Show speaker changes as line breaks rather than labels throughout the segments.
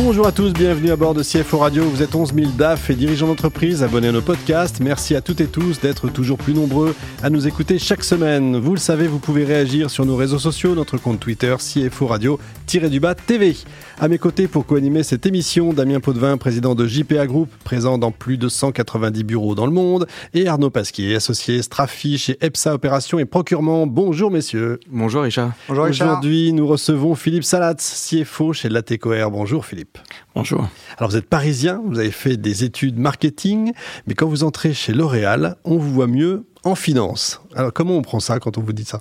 Bonjour à tous, bienvenue à bord de CFO Radio. Vous êtes 11 000 DAF et dirigeants d'entreprise abonnés à nos podcasts. Merci à toutes et tous d'être toujours plus nombreux à nous écouter chaque semaine. Vous le savez, vous pouvez réagir sur nos réseaux sociaux, notre compte Twitter CFO Radio-du-bas TV. À mes côtés pour co-animer cette émission, Damien Potvin, président de JPA Group, présent dans plus de 190 bureaux dans le monde, et Arnaud Pasquier, associé Strafi chez EPSA Opération et Procurement. Bonjour messieurs.
Bonjour Richard.
Bonjour Richard. Aujourd'hui, nous recevons Philippe Salat, CFO chez Latécoère. Bonjour Philippe.
Bonjour.
Alors vous êtes parisien, vous avez fait des études marketing, mais quand vous entrez chez L'Oréal, on vous voit mieux en finance. Alors comment on prend ça quand on vous dit ça?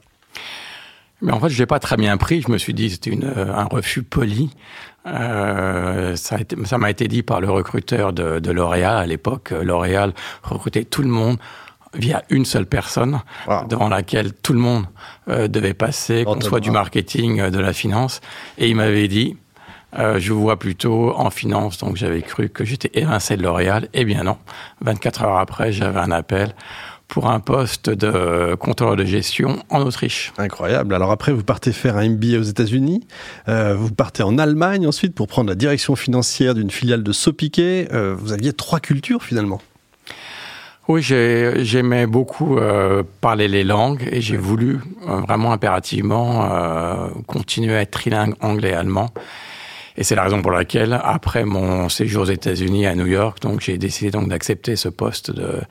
Mais en fait, je l'ai pas très bien pris. Je me suis dit c'était euh, un refus poli. Euh, ça m'a été, dit par le recruteur de, L'Oréal à l'époque. L'Oréal recrutait tout le monde via une seule personne, devant laquelle tout le monde euh, devait passer, qu'on soit du marketing, de la finance. Et il m'avait dit, je vous vois plutôt en finance, donc j'avais cru que j'étais évincé de L'Oréal. Eh bien non, 24 heures après, j'avais un appel pour un poste de contrôleur de gestion en Autriche.
Incroyable. Alors après, vous partez faire un MBA aux États-Unis, euh, vous partez en Allemagne ensuite pour prendre la direction financière d'une filiale de Sopiquet. Euh, vous aviez trois cultures finalement.
Oui, j'aimais beaucoup euh, parler les langues et j'ai voulu vraiment impérativement continuer à être trilingue anglais-allemand. Et c'est la raison pour laquelle, après mon séjour aux États-Unis à New York, j'ai décidé d'accepter ce poste de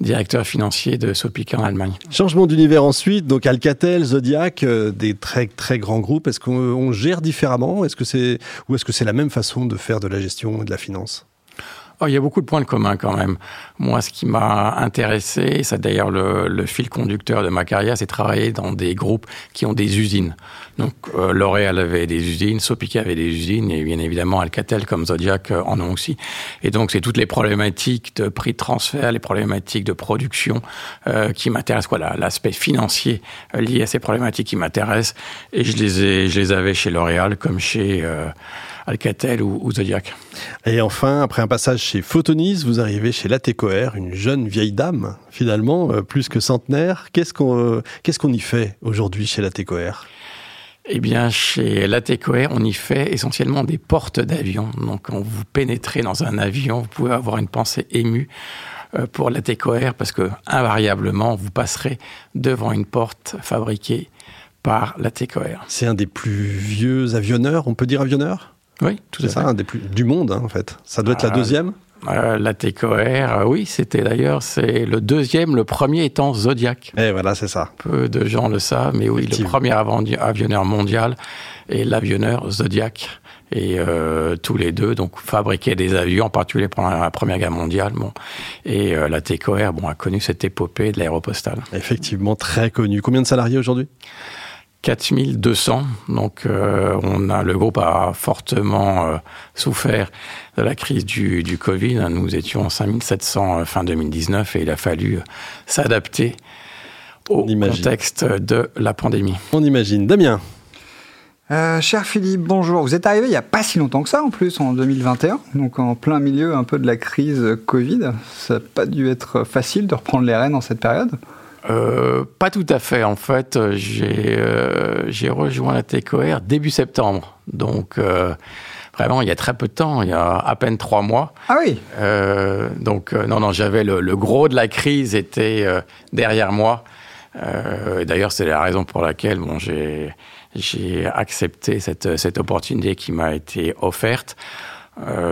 directeur financier de Sopica en Allemagne.
Changement d'univers ensuite, donc Alcatel, Zodiac, euh, des très très grands groupes. Est-ce qu'on gère différemment? Est-ce que c'est ou est-ce que c'est la même façon de faire de la gestion et de la finance?
Oh, il y a beaucoup de points de commun quand même. Moi, ce qui m'a intéressé, c'est d'ailleurs le, le, fil conducteur de ma carrière, c'est travailler dans des groupes qui ont des usines. Donc, euh, L'Oréal avait des usines, Sopica avait des usines, et bien évidemment Alcatel comme Zodiac euh, en ont aussi. Et donc, c'est toutes les problématiques de prix de transfert, les problématiques de production euh, qui m'intéressent, quoi, l'aspect financier euh, lié à ces problématiques qui m'intéressent. Et je les ai, je les avais chez L'Oréal comme chez Alcatel ou, Zodiac.
Et enfin, après un passage chez Photonis, vous arrivez chez Latécoère, une jeune vieille dame, finalement, euh, plus que centenaire. Qu'est-ce qu'on euh, qu'est-ce qu'on y fait aujourd'hui chez Latécoère?
Eh bien, chez Latécoère, on y fait essentiellement des portes d'avion. Donc, quand vous pénétrez dans un avion, vous pouvez avoir une pensée émue euh, pour Latécoère parce que, invariablement, vous passerez devant une porte fabriquée par Latécoère.
C'est un des plus vieux avionneurs, on peut dire avionneur
oui, tout
c'est ça, un des plus du monde hein, en fait. Ça doit être la euh, deuxième.
Euh, la TKR, euh, oui, c'était d'ailleurs c'est le deuxième, le premier étant Zodiac.
Et voilà, c'est ça.
Peu de gens le savent, mais oui, le premier avionneur mondial est l'avionneur Zodiac. Et tous les deux, donc fabriquaient des avions, en particulier pendant la Première Guerre mondiale. Bon, et la TKR, bon, a connu cette épopée de l'aéropostale.
Effectivement, très connu. Combien de salariés aujourd'hui?
4200. Donc, euh, on a le groupe a fortement euh, souffert de la crise du, du Covid. Nous étions 5700 euh, fin 2019 et il a fallu s'adapter au contexte de la pandémie.
On imagine. Damien.
cher Philippe, bonjour. Vous êtes arrivé il n'y a pas si longtemps que ça, en plus, en 2021, donc en plein milieu un peu de la crise Covid. Ça n'a pas dû être facile de reprendre les rênes en cette période
euh, pas tout à fait. En fait, j'ai euh, rejoint la TECOR début septembre. Donc, euh, vraiment, il y a très peu de temps, il y a à peine trois mois.
Ah oui
euh, Donc, euh, non, non, j'avais le, le, gros de la crise était derrière moi. D'ailleurs, c'est la raison pour laquelle bon, j'ai accepté cette, cette opportunité qui m'a été offerte.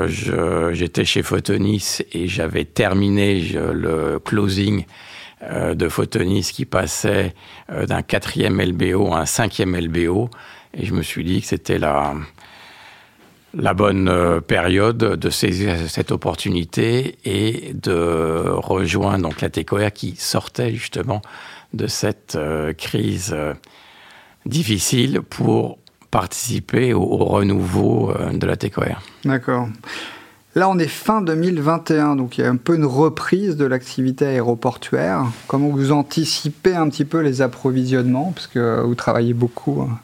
J'étais chez Photonis et j'avais terminé le closing euh, de Photonis qui passait euh, d'un quatrième LBO à un cinquième LBO. Et je me suis dit que c'était la, la bonne euh, période de saisir cette opportunité et de rejoindre donc la TECOR qui sortait justement de cette crise difficile pour participer au, renouveau de la TECOR.
D'accord. Là, on est fin 2021, donc il y a un peu une reprise de l'activité aéroportuaire. Comment vous anticipez un petit peu les approvisionnements, parce que vous travaillez beaucoup hein,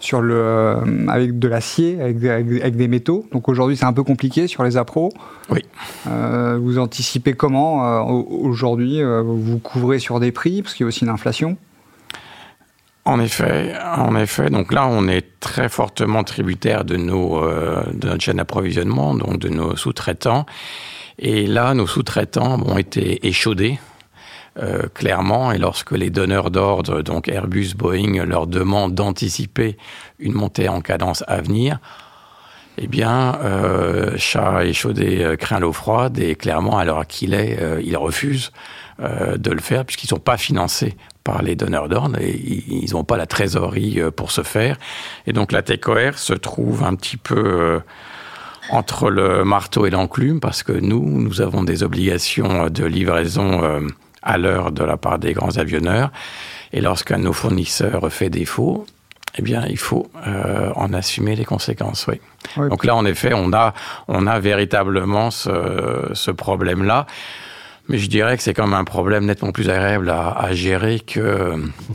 sur le, avec de l'acier, avec, avec, des métaux. Donc aujourd'hui, c'est un peu compliqué sur les appros.
Oui.
vous anticipez comment aujourd'hui Vous couvrez sur des prix, parce qu'il y a aussi une inflation
en effet, en effet. Donc là, on est très fortement tributaire de nos de notre chaîne d'approvisionnement, donc de nos sous-traitants. Et là, nos sous-traitants ont été échaudés. Euh, clairement, et lorsque les donneurs d'ordre, donc Airbus, Boeing, leur demandent d'anticiper une montée en cadence à venir, eh bien, euh, chat échaudé euh, craint l'eau froide et clairement, l'heure qu'il est, euh, ils refusent euh, de le faire puisqu'ils ne sont pas financés par les donneurs d'ordre et ils n'ont pas la trésorerie pour ce faire. Et donc la TECOR se trouve un petit peu entre le marteau et l'enclume parce que nous, nous avons des obligations de livraison euh, à l'heure de la part des grands avionneurs. Et lorsqu'un de nos fournisseurs fait défaut, eh bien, il faut euh, en assumer les conséquences. Oui. Donc là, en effet, on a, on a véritablement ce, ce problème-là. Mais je dirais que c'est quand même un problème nettement plus agréable à, à gérer que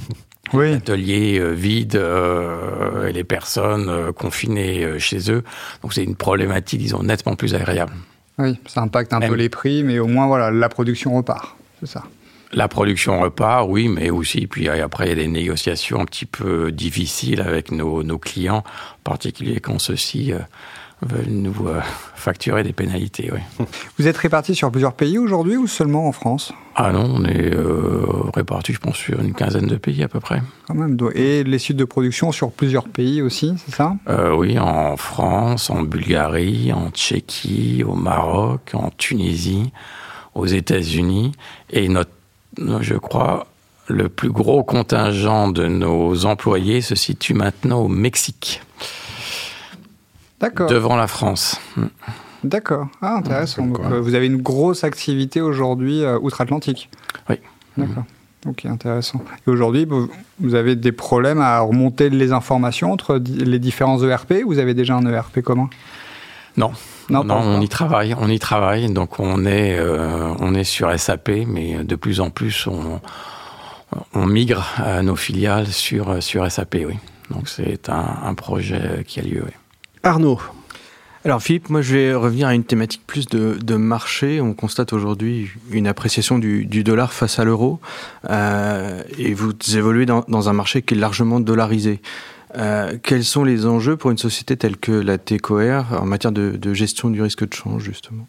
oui.
l'atelier euh, vide euh, et les personnes euh, confinées chez eux. Donc c'est une problématique, disons, nettement plus agréable.
Oui, ça impacte un peu les prix, mais au moins, voilà, la production repart, c'est ça.
La production repart, oui, mais aussi, puis après, il y a des négociations un petit peu difficiles avec nos, nos clients, en particulier quand ceux-ci veulent nous euh, facturer des pénalités. Oui.
Vous êtes répartis sur plusieurs pays aujourd'hui ou seulement en France?
Ah non, on est euh, répartis, je pense, sur une quinzaine de pays à peu près.
Quand même. Et les sites de production sur plusieurs pays aussi, c'est ça?
Euh, Oui, en France, en Bulgarie, en Tchéquie, au Maroc, en Tunisie, aux États-Unis. Et notre, je crois, le plus gros contingent de nos employés se situe maintenant au Mexique. Devant la France. Hmm.
D'accord. Ah, intéressant. Donc, euh, vous avez une grosse activité aujourd'hui euh, outre-Atlantique.
Oui.
D'accord. Ok, intéressant. Et aujourd'hui, vous avez des problèmes à remonter les informations entre les différents ERP Vous avez déjà un ERP commun?
Non. Non, non on y travaille. On y travaille. Donc on est, euh, on est sur SAP, mais de plus en plus, on, on migre nos filiales sur, sur SAP, oui. Donc c'est un, un, projet qui a lieu, oui.
Arnaud.
Alors Philippe, moi je vais revenir à une thématique plus de, marché. On constate aujourd'hui une appréciation du, dollar face à l'euro euh, et vous évoluez dans, un marché qui est largement dollarisé. Euh, quels sont les enjeux pour une société telle que la TECOR en matière de gestion du risque de change justement?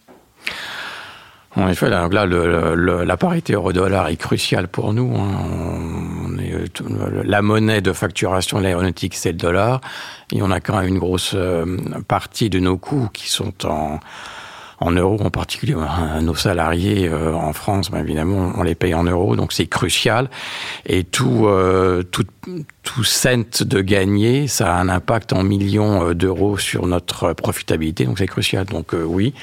En effet, là, la parité euro-dollar est cruciale pour nous. Hein. la monnaie de facturation de l'aéronautique, c'est le dollar. Et on a quand même une grosse euh, partie de nos coûts qui sont en, en euros, en particulier euh, nos salariés euh, en France, bien évidemment, on les paye en euros, donc c'est crucial. Et tout, tout, tout cent de gagner, ça a un impact en millions d'euros sur notre profitabilité, donc c'est crucial. Donc oui,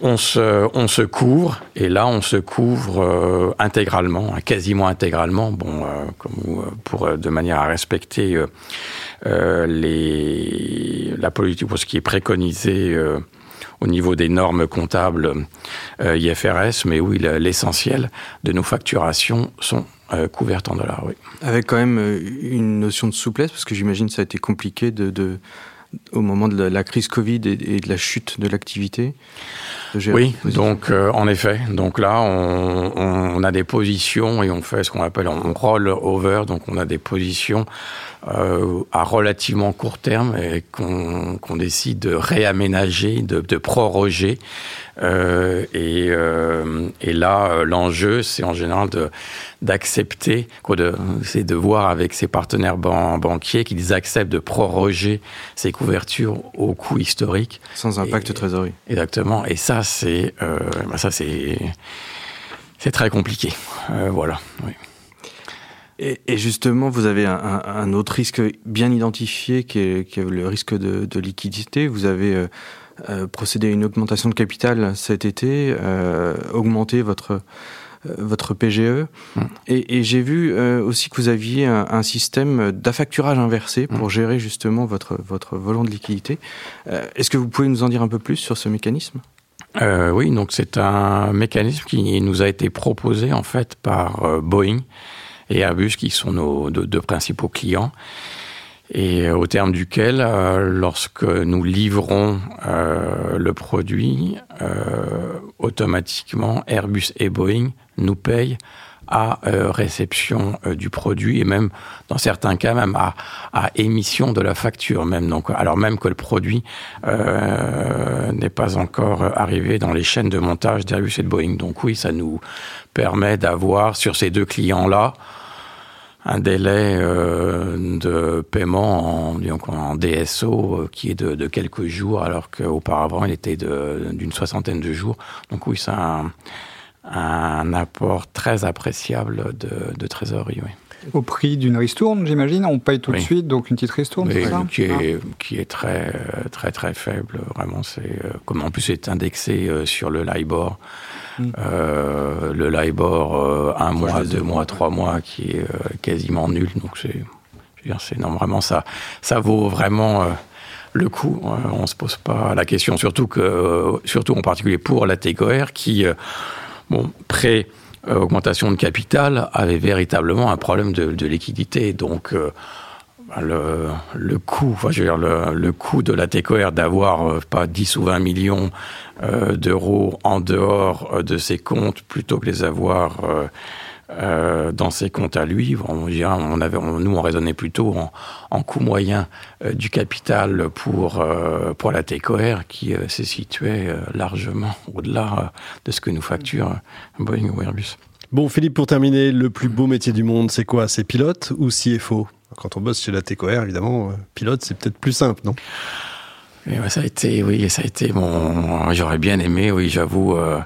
on se, on se couvre, et là, on se couvre euh, intégralement, hein, quasiment intégralement, bon, euh, euh, pour, de manière à respecter les, la politique, pour ce qui est préconisé au niveau des normes comptables IFRS, mais oui, l'essentiel de nos facturations sont couvertes en dollars, oui.
Avec quand même une notion de souplesse, parce que j'imagine que ça a été compliqué de au moment de la, crise Covid et, de la chute de l'activité
Oui, donc euh, en effet. Donc là, on, a des positions et on fait ce qu'on appelle on roll over. Donc on a des positions euh, à relativement court terme et qu'on décide de réaménager, de, de proroger. Euh, et, euh, et, là, euh, l'enjeu, c'est en général d'accepter, c'est de voir avec ses partenaires banquiers qu'ils acceptent de proroger ces couvertures au coût historique.
Sans impact de trésorerie.
Exactement. Et ça, c'est euh, bah ça, c'est c'est très compliqué. Euh, voilà. Oui.
Et, justement, vous avez un, autre risque bien identifié qui est, le risque de, liquidité. Vous avez euh, euh, procédé à une augmentation de capital cet été, euh, augmenté votre votre PGE. Mmh. Et, j'ai vu aussi que vous aviez un, système d'affacturage inversé pour mmh. gérer justement votre, votre volant de liquidité. Est-ce que vous pouvez nous en dire un peu plus sur ce mécanisme?
Oui, donc c'est un mécanisme qui nous a été proposé en fait par Boeing et Airbus, qui sont nos deux, principaux clients. et au terme duquel, lorsque nous livrons le produit, automatiquement Airbus et Boeing nous payent à euh, réception euh, du produit et même dans certains cas même à, à, émission de la facture même. Donc alors même que le produit euh, n'est pas encore arrivé dans les chaînes de montage d'Airbus et de Boeing. Donc oui ça nous permet d'avoir sur ces deux clients là un délai euh, de paiement en, en DSO qui est de, de quelques jours alors qu'auparavant il était d'une soixantaine de jours. Donc oui ça un apport très appréciable de, de trésorerie. Oui.
Au prix d'une ristourne, j'imagine On paye tout de suite, donc une petite ristourne,
c'est ça? qui est, ah. qui est très, très, très faible. Vraiment, c'est euh, comme en plus c'est indexé euh, sur le LIBOR. Hmm. Euh, le LIBOR, euh, un mois, deux mois, trois mois, qui est quasiment nul. Donc c'est, c'est non, vraiment ça, ça vaut vraiment le coup. on se pose pas la question, surtout que, surtout en particulier pour la TECOR qui bon, pré augmentation de capital avait véritablement un problème de, liquidité. Donc, euh, le, le, coût, enfin, je veux dire, le, coût de la TECOR d'avoir euh, pas 10 ou 20 millions euh, d'euros en dehors de ses comptes plutôt que les avoir euh, dans ses comptes à lui. On, on avait, nous, on raisonnait plutôt en, en coût moyen euh, du capital pour, euh, pour la TECOR qui se situait largement au-delà de ce que nous facture Boeing ou Airbus.
Bon, Philippe, pour terminer, le plus beau métier du monde, c'est quoi? C'est pilote ou CFO Quand on bosse chez la TECOR, évidemment, pilote, c'est peut-être plus simple, non?
Ça a été, oui, ça a été bon. J'aurais bien aimé, oui, j'avoue, euh,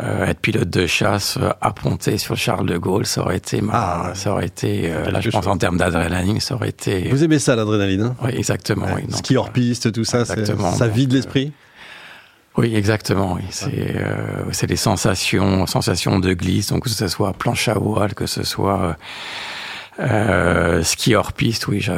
être pilote de chasse, euh, apponté sur Charles de Gaulle, ça aurait été, ah, ça aurait été, euh, là je pense en termes d'adrénaline, ça aurait été.
Vous aimez ça l'adrénaline hein?
Oui, exactement. Oui,
Ski hors piste, tout ça, ça vide l'esprit?
Oui, exactement. Oui. C'est euh, c'est des sensations, sensations de glisse, donc que ce soit planche à voile, que ce soit euh, ski hors piste, oui. Je,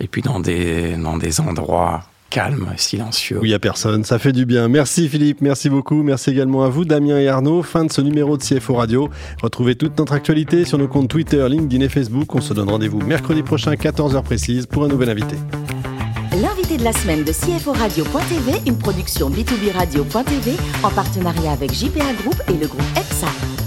et puis dans des dans des endroits calme, silencieux.
Oui, il n'y a personne, ça fait du bien. Merci Philippe, merci beaucoup. Merci également à vous, Damien et Arnaud. Fin de ce numéro de CFO Radio. Retrouvez toute notre actualité sur nos comptes Twitter, LinkedIn et Facebook. On se donne rendez-vous mercredi prochain, 14h précise, pour un nouvel invité.
L'invité de la semaine de CFO Radio.tv, une production B2B Radio.tv en partenariat avec JPA Group et le groupe EPSA.